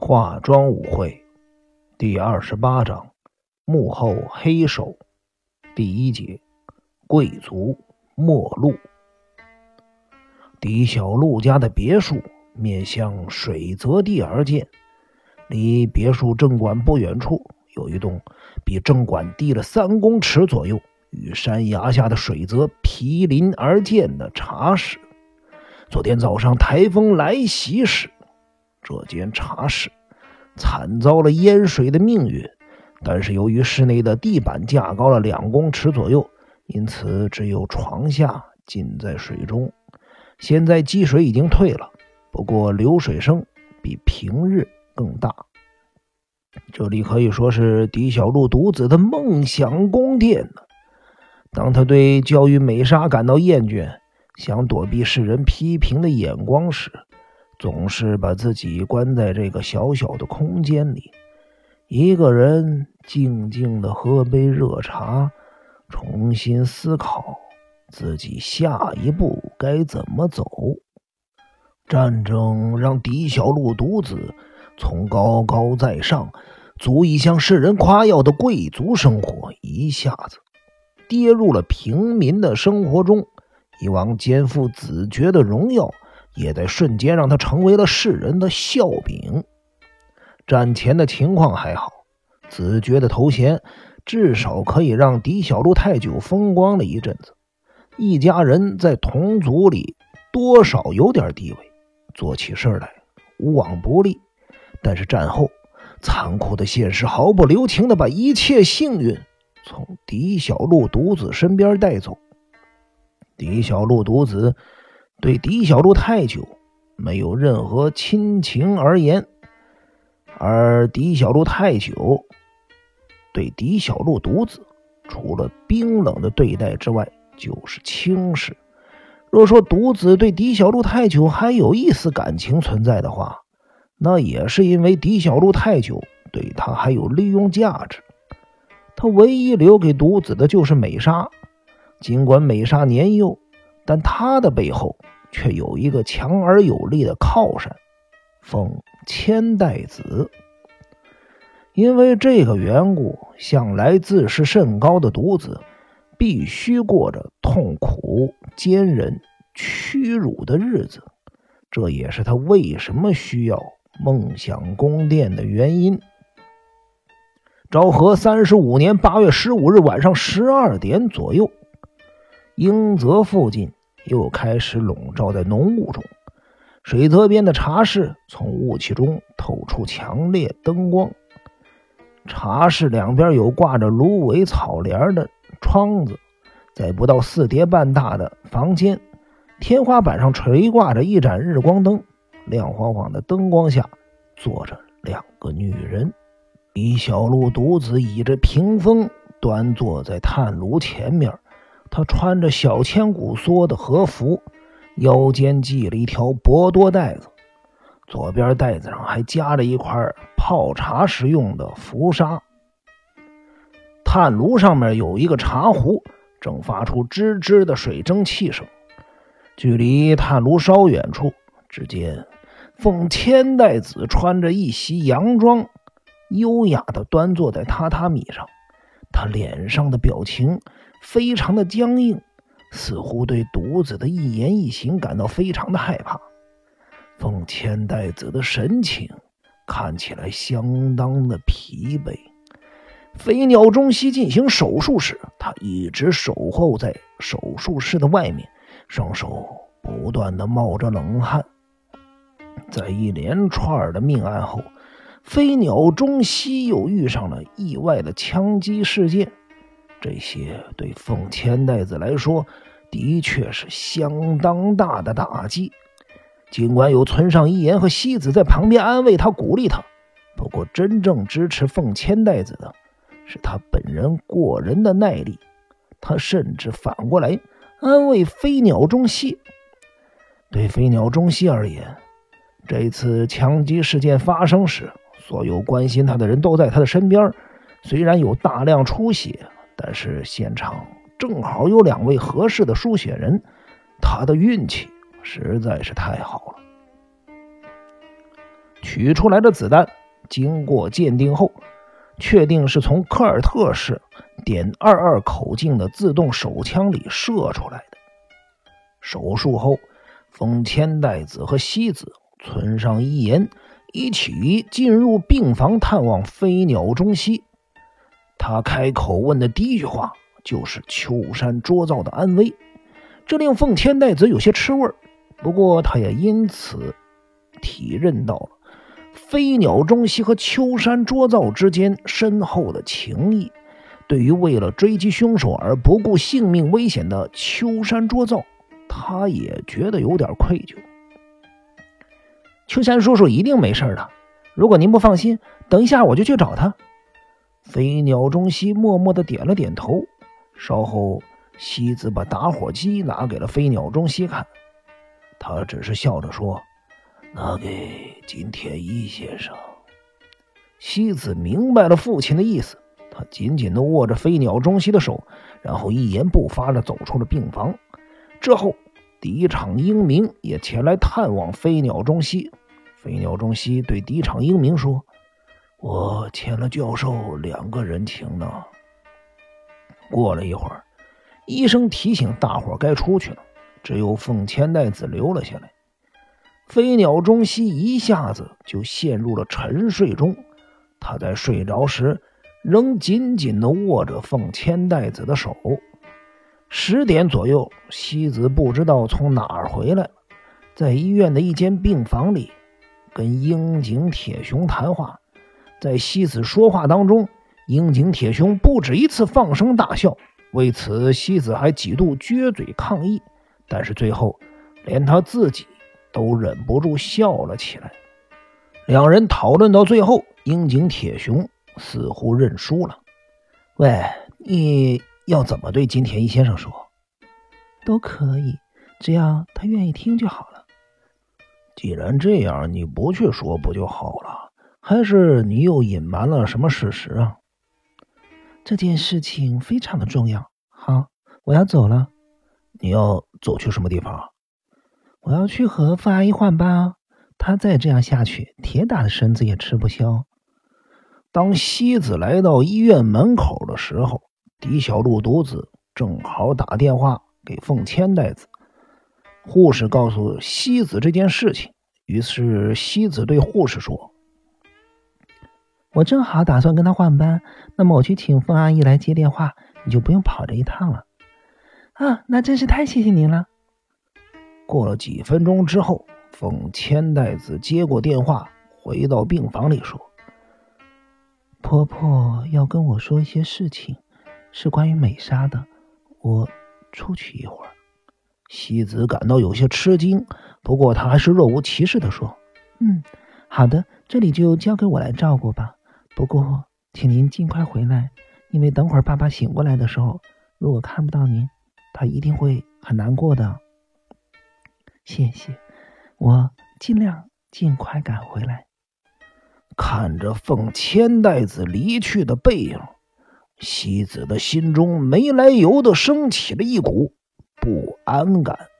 化妆舞会第二十八章：幕后黑手。第一节：贵族末路。狄小璐家的别墅面向水泽地而建，离别墅正馆不远处有一栋比正馆低了三公尺左右、与山崖下的水泽毗邻而建的茶室。昨天早上台风来袭时。这间茶室惨遭了淹水的命运，但是由于室内的地板架高了两公尺左右，因此只有床下浸在水中。现在积水已经退了，不过流水声比平日更大。这里可以说是狄小璐独子的梦想宫殿呢。当他对教育美莎感到厌倦，想躲避世人批评的眼光时，总是把自己关在这个小小的空间里，一个人静静的喝杯热茶，重新思考自己下一步该怎么走。战争让狄小璐独子从高高在上、足以向世人夸耀的贵族生活，一下子跌入了平民的生活中。以往肩负子爵的荣耀。也在瞬间让他成为了世人的笑柄。战前的情况还好，子爵的头衔至少可以让狄小璐太久风光了一阵子，一家人在同族里多少有点地位，做起事来无往不利。但是战后，残酷的现实毫不留情地把一切幸运从狄小璐独子身边带走。狄小璐独子。对狄小璐太久没有任何亲情而言，而狄小璐太久对狄小璐独子，除了冰冷的对待之外，就是轻视。若说独子对狄小璐太久还有一丝感情存在的话，那也是因为狄小璐太久对他还有利用价值。他唯一留给独子的就是美莎，尽管美莎年幼。但他的背后却有一个强而有力的靠山——奉千代子。因为这个缘故，向来自视甚高的独子必须过着痛苦、坚韧、屈辱的日子。这也是他为什么需要梦想宫殿的原因。昭和三十五年八月十五日晚上十二点左右，英泽附近。又开始笼罩在浓雾中，水泽边的茶室从雾气中透出强烈灯光。茶室两边有挂着芦苇草帘的窗子，在不到四叠半大的房间，天花板上垂挂着一盏日光灯，亮晃晃的灯光下坐着两个女人。李小璐独自倚着屏风，端坐在炭炉前面。他穿着小千古梭的和服，腰间系了一条博多带子，左边带子上还夹着一块泡茶时用的浮沙。炭炉上面有一个茶壶，正发出吱吱的水蒸气声。距离炭炉稍远处，只见奉千代子穿着一袭洋装，优雅地端坐在榻榻米上，他脸上的表情。非常的僵硬，似乎对独子的一言一行感到非常的害怕。奉千代子的神情看起来相当的疲惫。飞鸟中西进行手术时，他一直守候在手术室的外面，双手不断的冒着冷汗。在一连串的命案后，飞鸟中西又遇上了意外的枪击事件。这些对奉千代子来说，的确是相当大的打击。尽管有村上一言和西子在旁边安慰他、鼓励他，不过真正支持奉千代子的是他本人过人的耐力。他甚至反过来安慰飞鸟中西。对飞鸟中西而言，这次枪击事件发生时，所有关心他的人都在他的身边，虽然有大量出血。但是现场正好有两位合适的输血人，他的运气实在是太好了。取出来的子弹，经过鉴定后，确定是从科尔特市点二二口径的自动手枪里射出来的。手术后，丰千代子和西子、村上一言一起进入病房探望飞鸟中西。他开口问的第一句话就是秋山卓造的安危，这令奉千代子有些吃味儿不过，他也因此体认到了飞鸟中西和秋山卓造之间深厚的情谊。对于为了追击凶手而不顾性命危险的秋山卓造，他也觉得有点愧疚。秋山叔叔一定没事的，如果您不放心，等一下我就去找他。飞鸟中西默默的点了点头。稍后，西子把打火机拿给了飞鸟中西看，他只是笑着说：“拿给金田一先生。”西子明白了父亲的意思，他紧紧的握着飞鸟中西的手，然后一言不发的走出了病房。之后，第一场英明也前来探望飞鸟中西。飞鸟中西对敌场英明说。我欠了教授两个人情呢。过了一会儿，医生提醒大伙该出去了，只有凤千代子留了下来。飞鸟中西一下子就陷入了沉睡中，他在睡着时仍紧紧地握着凤千代子的手。十点左右，西子不知道从哪儿回来，在医院的一间病房里，跟樱井铁雄谈话。在西子说话当中，樱井铁雄不止一次放声大笑。为此，西子还几度撅嘴抗议，但是最后连他自己都忍不住笑了起来。两人讨论到最后，樱井铁雄似乎认输了。喂，你要怎么对金田一先生说？都可以，只要他愿意听就好了。既然这样，你不去说不就好了？还是你又隐瞒了什么事实啊？这件事情非常的重要。好，我要走了。你要走去什么地方？我要去和傅阿姨换班。她再这样下去，铁打的身子也吃不消。当西子来到医院门口的时候，狄小璐独子正好打电话给凤千代子。护士告诉西子这件事情，于是西子对护士说。我正好打算跟他换班，那么我去请凤阿姨来接电话，你就不用跑这一趟了。啊，那真是太谢谢您了。过了几分钟之后，凤千代子接过电话，回到病房里说：“婆婆要跟我说一些事情，是关于美莎的。我出去一会儿。”西子感到有些吃惊，不过他还是若无其事的说：“嗯，好的，这里就交给我来照顾吧。”不过，请您尽快回来，因为等会儿爸爸醒过来的时候，如果看不到您，他一定会很难过的。谢谢，我尽量尽快赶回来。看着凤千代子离去的背影，西子的心中没来由的升起了一股不安感。